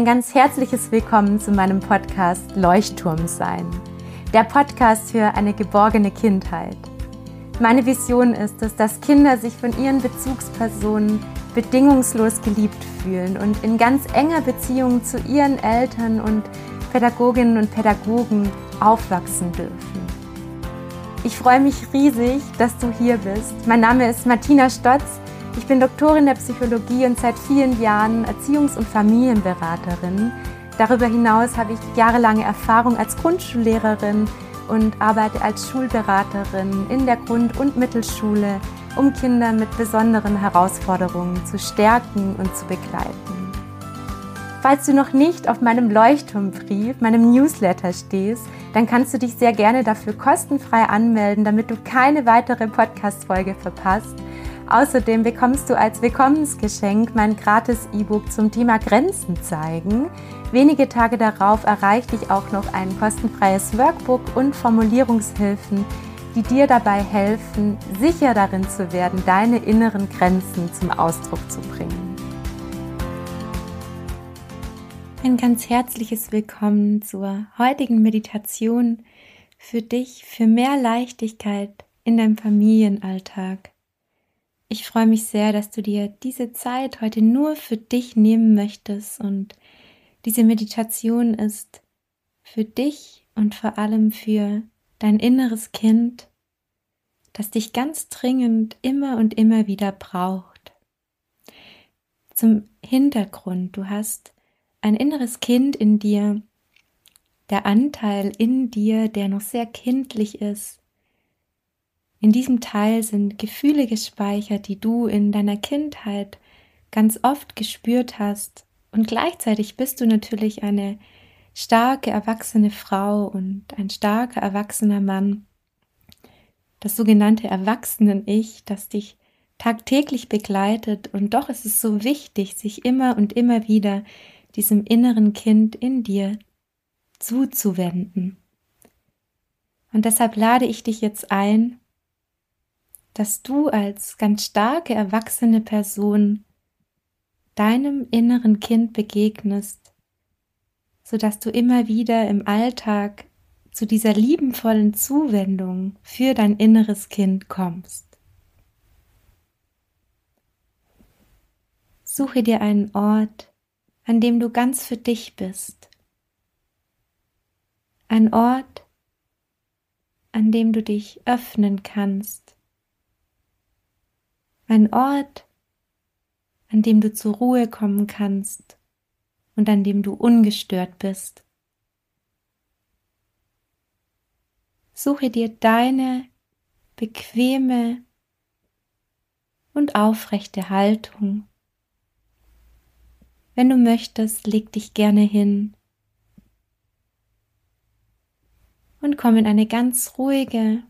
Ein ganz herzliches Willkommen zu meinem Podcast Leuchtturm sein. Der Podcast für eine geborgene Kindheit. Meine Vision ist es, dass Kinder sich von ihren Bezugspersonen bedingungslos geliebt fühlen und in ganz enger Beziehung zu ihren Eltern und Pädagoginnen und Pädagogen aufwachsen dürfen. Ich freue mich riesig, dass du hier bist. Mein Name ist Martina Stotz ich bin Doktorin der Psychologie und seit vielen Jahren Erziehungs- und Familienberaterin. Darüber hinaus habe ich jahrelange Erfahrung als Grundschullehrerin und arbeite als Schulberaterin in der Grund- und Mittelschule, um Kinder mit besonderen Herausforderungen zu stärken und zu begleiten. Falls du noch nicht auf meinem Leuchtturmbrief, meinem Newsletter stehst, dann kannst du dich sehr gerne dafür kostenfrei anmelden, damit du keine weitere Podcast-Folge verpasst Außerdem bekommst du als Willkommensgeschenk mein gratis E-Book zum Thema Grenzen zeigen. Wenige Tage darauf erreicht dich auch noch ein kostenfreies Workbook und Formulierungshilfen, die dir dabei helfen, sicher darin zu werden, deine inneren Grenzen zum Ausdruck zu bringen. Ein ganz herzliches Willkommen zur heutigen Meditation für dich, für mehr Leichtigkeit in deinem Familienalltag. Ich freue mich sehr, dass du dir diese Zeit heute nur für dich nehmen möchtest und diese Meditation ist für dich und vor allem für dein inneres Kind, das dich ganz dringend immer und immer wieder braucht. Zum Hintergrund, du hast ein inneres Kind in dir, der Anteil in dir, der noch sehr kindlich ist, in diesem Teil sind Gefühle gespeichert, die du in deiner Kindheit ganz oft gespürt hast. Und gleichzeitig bist du natürlich eine starke erwachsene Frau und ein starker erwachsener Mann. Das sogenannte Erwachsenen-Ich, das dich tagtäglich begleitet. Und doch ist es so wichtig, sich immer und immer wieder diesem inneren Kind in dir zuzuwenden. Und deshalb lade ich dich jetzt ein, dass du als ganz starke erwachsene Person deinem inneren Kind begegnest, so dass du immer wieder im Alltag zu dieser liebenvollen Zuwendung für dein inneres Kind kommst. Suche dir einen Ort, an dem du ganz für dich bist. Ein Ort, an dem du dich öffnen kannst ein Ort, an dem du zur Ruhe kommen kannst und an dem du ungestört bist. Suche dir deine bequeme und aufrechte Haltung. Wenn du möchtest, leg dich gerne hin und komm in eine ganz ruhige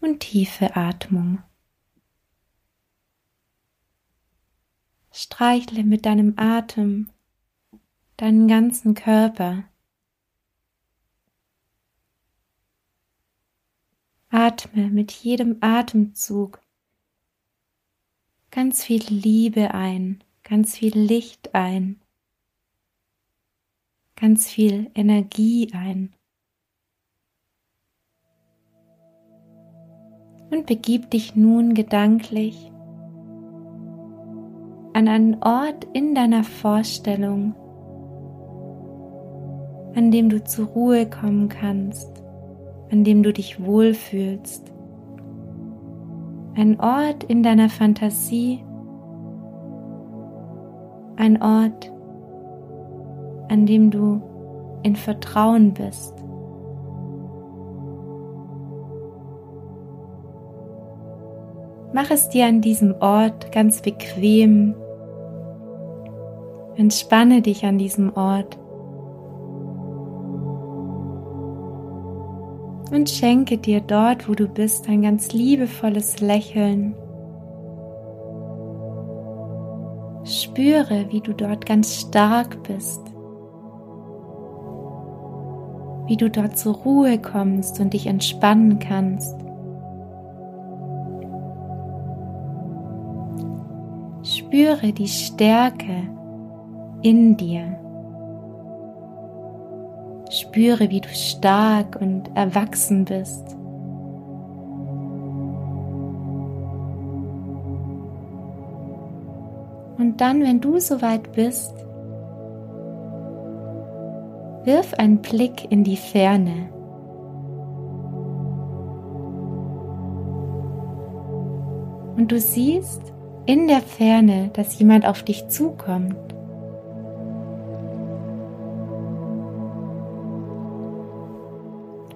und tiefe Atmung. Streichle mit deinem Atem deinen ganzen Körper. Atme mit jedem Atemzug ganz viel Liebe ein, ganz viel Licht ein, ganz viel Energie ein. Und begib dich nun gedanklich an einen Ort in deiner Vorstellung, an dem du zur Ruhe kommen kannst, an dem du dich wohlfühlst. Ein Ort in deiner Fantasie, ein Ort, an dem du in Vertrauen bist. Mach es dir an diesem Ort ganz bequem Entspanne dich an diesem Ort und schenke dir dort, wo du bist, ein ganz liebevolles Lächeln. Spüre, wie du dort ganz stark bist, wie du dort zur Ruhe kommst und dich entspannen kannst. Spüre die Stärke, in dir. Spüre, wie du stark und erwachsen bist. Und dann, wenn du soweit bist, wirf einen Blick in die Ferne. Und du siehst in der Ferne, dass jemand auf dich zukommt.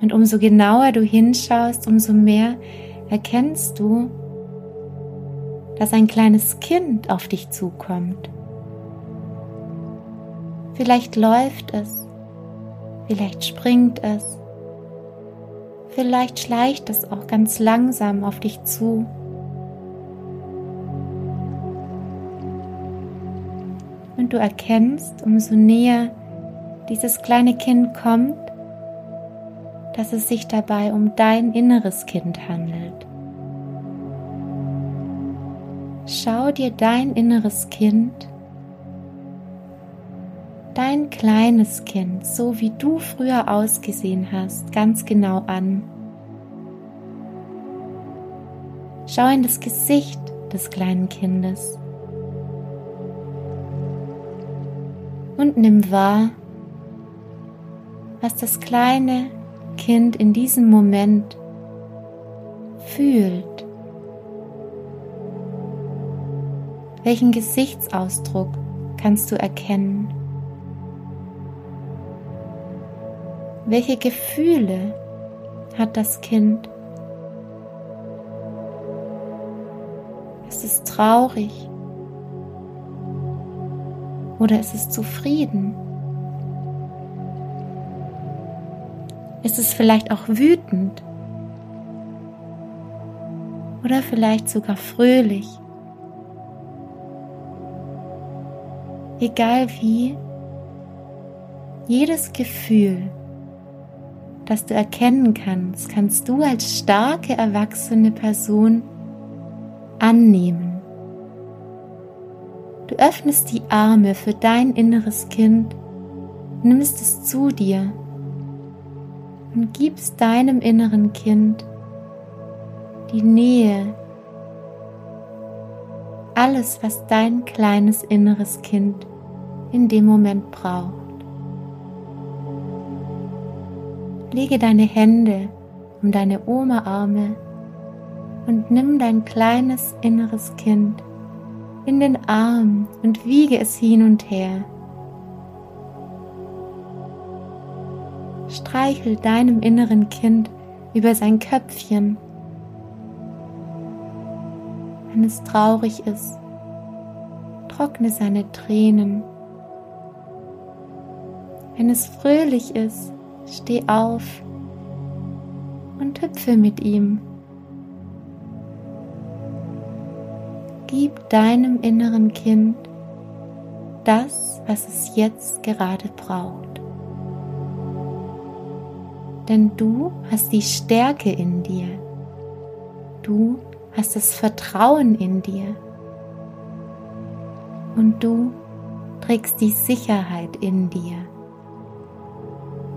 Und umso genauer du hinschaust, umso mehr erkennst du, dass ein kleines Kind auf dich zukommt. Vielleicht läuft es, vielleicht springt es, vielleicht schleicht es auch ganz langsam auf dich zu. Und du erkennst, umso näher dieses kleine Kind kommt, dass es sich dabei um dein inneres Kind handelt. Schau dir dein inneres Kind, dein kleines Kind, so wie du früher ausgesehen hast, ganz genau an. Schau in das Gesicht des kleinen Kindes und nimm wahr, was das kleine Kind in diesem Moment fühlt. Welchen Gesichtsausdruck kannst du erkennen? Welche Gefühle hat das Kind? Ist es traurig? Oder ist es zufrieden? Ist es vielleicht auch wütend? Oder vielleicht sogar fröhlich? Egal wie, jedes Gefühl, das du erkennen kannst, kannst du als starke erwachsene Person annehmen. Du öffnest die Arme für dein inneres Kind, nimmst es zu dir und gibst deinem inneren Kind die Nähe, alles, was dein kleines inneres Kind in dem Moment braucht. Lege deine Hände um deine Oma-Arme und nimm dein kleines inneres Kind in den Arm und wiege es hin und her. Streichel deinem inneren Kind über sein Köpfchen, wenn es traurig ist. Trockne seine Tränen. Wenn es fröhlich ist, steh auf und hüpfe mit ihm. Gib deinem inneren Kind das, was es jetzt gerade braucht. Denn du hast die Stärke in dir. Du hast das Vertrauen in dir. Und du trägst die Sicherheit in dir,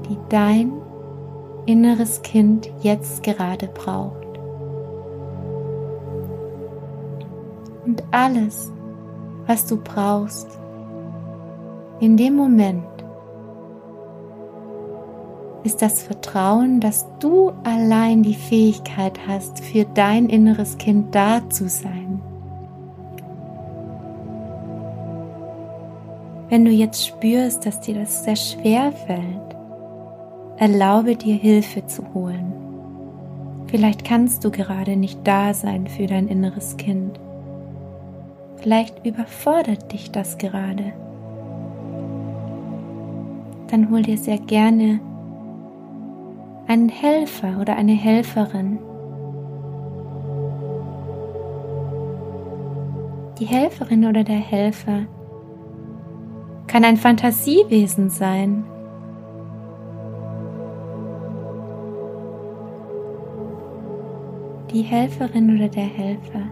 die dein inneres Kind jetzt gerade braucht. Und alles, was du brauchst, in dem Moment ist das Vertrauen, dass du allein die Fähigkeit hast, für dein inneres Kind da zu sein. Wenn du jetzt spürst, dass dir das sehr schwer fällt, erlaube dir Hilfe zu holen. Vielleicht kannst du gerade nicht da sein für dein inneres Kind. Vielleicht überfordert dich das gerade. Dann hol dir sehr gerne einen Helfer oder eine Helferin. Die Helferin oder der Helfer kann ein Fantasiewesen sein. Die Helferin oder der Helfer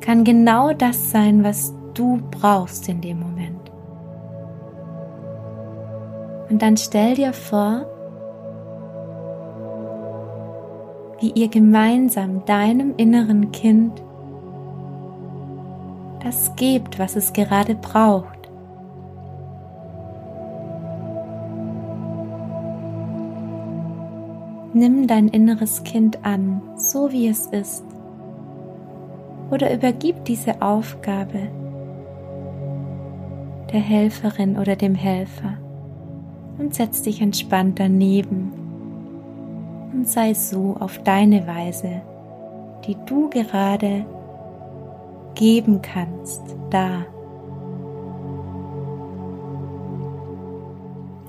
kann genau das sein, was du brauchst in dem Moment. Und dann stell dir vor, wie ihr gemeinsam deinem inneren Kind das gebt, was es gerade braucht. Nimm dein inneres Kind an, so wie es ist. Oder übergib diese Aufgabe der Helferin oder dem Helfer und setz dich entspannt daneben und sei so auf deine Weise, die du gerade geben kannst, da.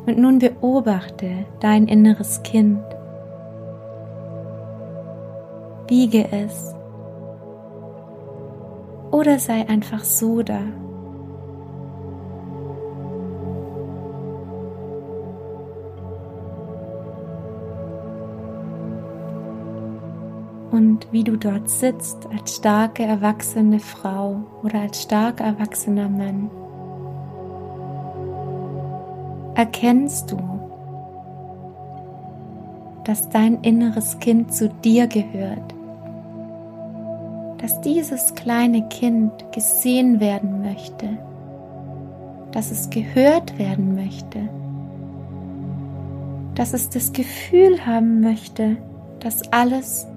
Und nun beobachte dein inneres Kind. Wiege es. Oder sei einfach so da. Und wie du dort sitzt als starke erwachsene Frau oder als stark erwachsener Mann, erkennst du, dass dein inneres Kind zu dir gehört, dass dieses kleine Kind gesehen werden möchte, dass es gehört werden möchte, dass es das Gefühl haben möchte, dass alles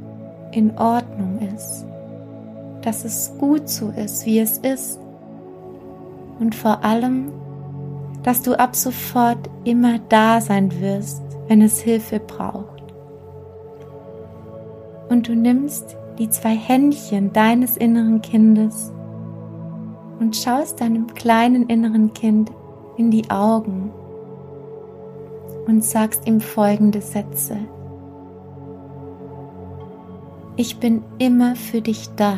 in Ordnung ist, dass es gut so ist, wie es ist und vor allem, dass du ab sofort immer da sein wirst, wenn es Hilfe braucht. Und du nimmst die zwei Händchen deines inneren Kindes und schaust deinem kleinen inneren Kind in die Augen und sagst ihm folgende Sätze. Ich bin immer für dich da.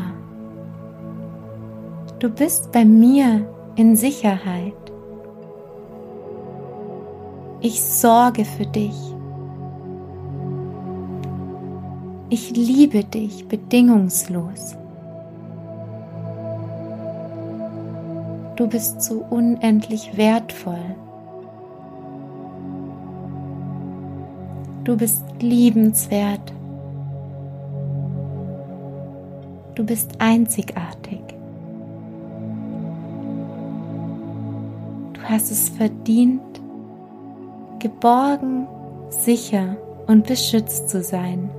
Du bist bei mir in Sicherheit. Ich sorge für dich. Ich liebe dich bedingungslos. Du bist so unendlich wertvoll. Du bist liebenswert. Du bist einzigartig. Du hast es verdient, geborgen, sicher und beschützt zu sein.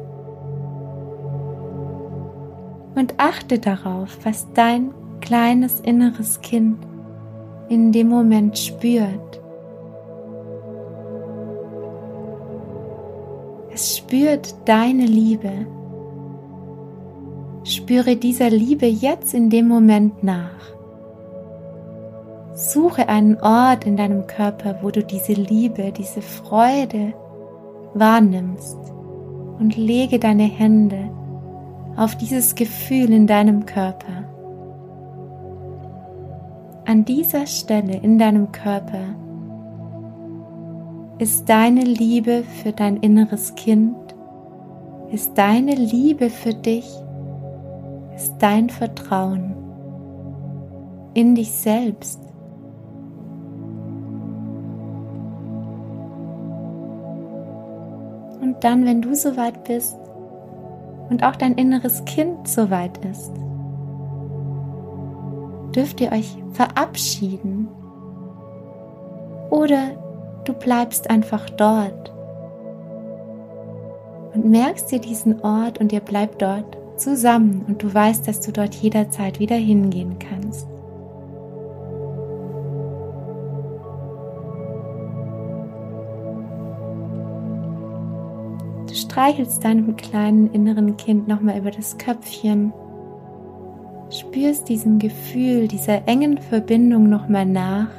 Und achte darauf, was dein kleines inneres Kind in dem Moment spürt. Es spürt deine Liebe Spüre dieser Liebe jetzt in dem Moment nach. Suche einen Ort in deinem Körper, wo du diese Liebe, diese Freude wahrnimmst und lege deine Hände auf dieses Gefühl in deinem Körper. An dieser Stelle in deinem Körper ist deine Liebe für dein inneres Kind, ist deine Liebe für dich ist dein Vertrauen in dich selbst. Und dann, wenn du soweit bist und auch dein inneres Kind soweit ist, dürft ihr euch verabschieden oder du bleibst einfach dort und merkst dir diesen Ort und ihr bleibt dort zusammen und du weißt, dass du dort jederzeit wieder hingehen kannst. Du streichelst deinem kleinen inneren Kind nochmal über das Köpfchen, spürst diesem Gefühl, dieser engen Verbindung nochmal nach.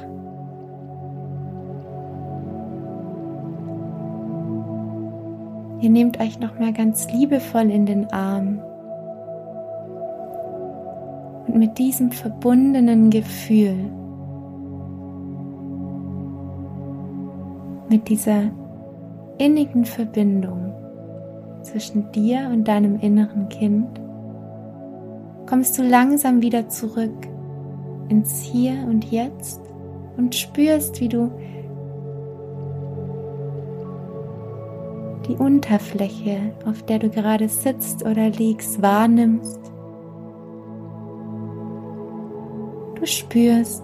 Ihr nehmt euch nochmal ganz liebevoll in den Arm und mit diesem verbundenen Gefühl, mit dieser innigen Verbindung zwischen dir und deinem inneren Kind, kommst du langsam wieder zurück ins Hier und Jetzt und spürst, wie du die Unterfläche, auf der du gerade sitzt oder liegst, wahrnimmst. Du spürst,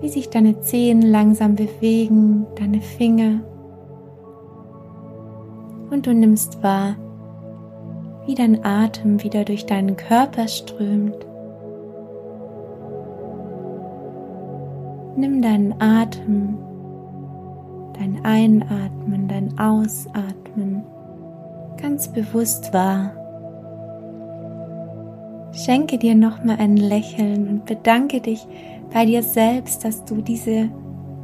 wie sich deine Zehen langsam bewegen, deine Finger. Und du nimmst wahr, wie dein Atem wieder durch deinen Körper strömt. Nimm deinen Atem, dein Einatmen, dein Ausatmen ganz bewusst wahr. Schenke dir nochmal ein Lächeln und bedanke dich bei dir selbst, dass du diese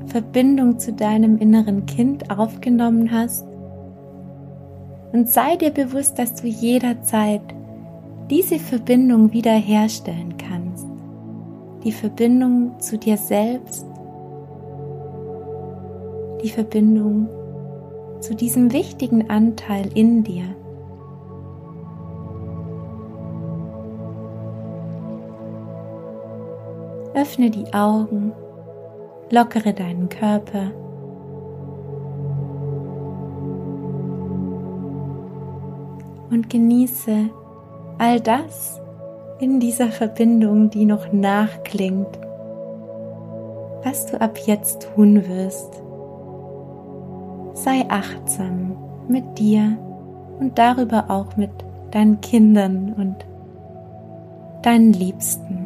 Verbindung zu deinem inneren Kind aufgenommen hast. Und sei dir bewusst, dass du jederzeit diese Verbindung wiederherstellen kannst. Die Verbindung zu dir selbst, die Verbindung zu diesem wichtigen Anteil in dir. Öffne die Augen, lockere deinen Körper. Und genieße all das in dieser Verbindung, die noch nachklingt, was du ab jetzt tun wirst. Sei achtsam mit dir und darüber auch mit deinen Kindern und deinen Liebsten.